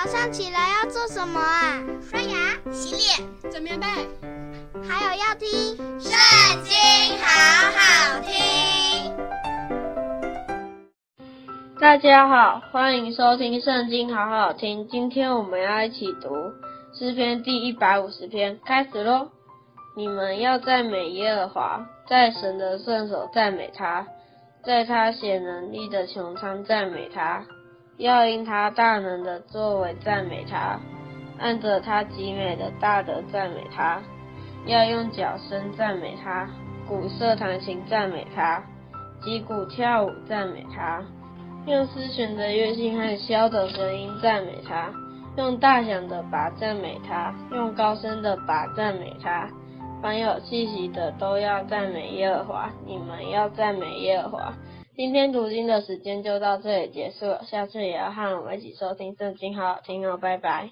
早上起来要做什么啊？刷牙、洗脸、整棉被，还有要听《圣经》，好好听。大家好，欢迎收听《圣经》，好好听。今天我们要一起读诗篇第一百五十篇，开始喽！你们要赞美耶和华，在神的圣手赞美他，在他显能力的穹苍赞美他。要因他大能的作为赞美他，按着他极美的大德赞美他。要用角声赞美他，鼓瑟弹琴赞美他，击鼓跳舞赞美他。用丝弦的乐器和箫的声音赞美他，用大响的鈸赞美他，用高声的鈸赞美他。凡有气息的都要赞美耶和华，你们要赞美耶和华。今天读经的时间就到这里结束了，下次也要和我们一起收听圣经，好好听哦，拜拜。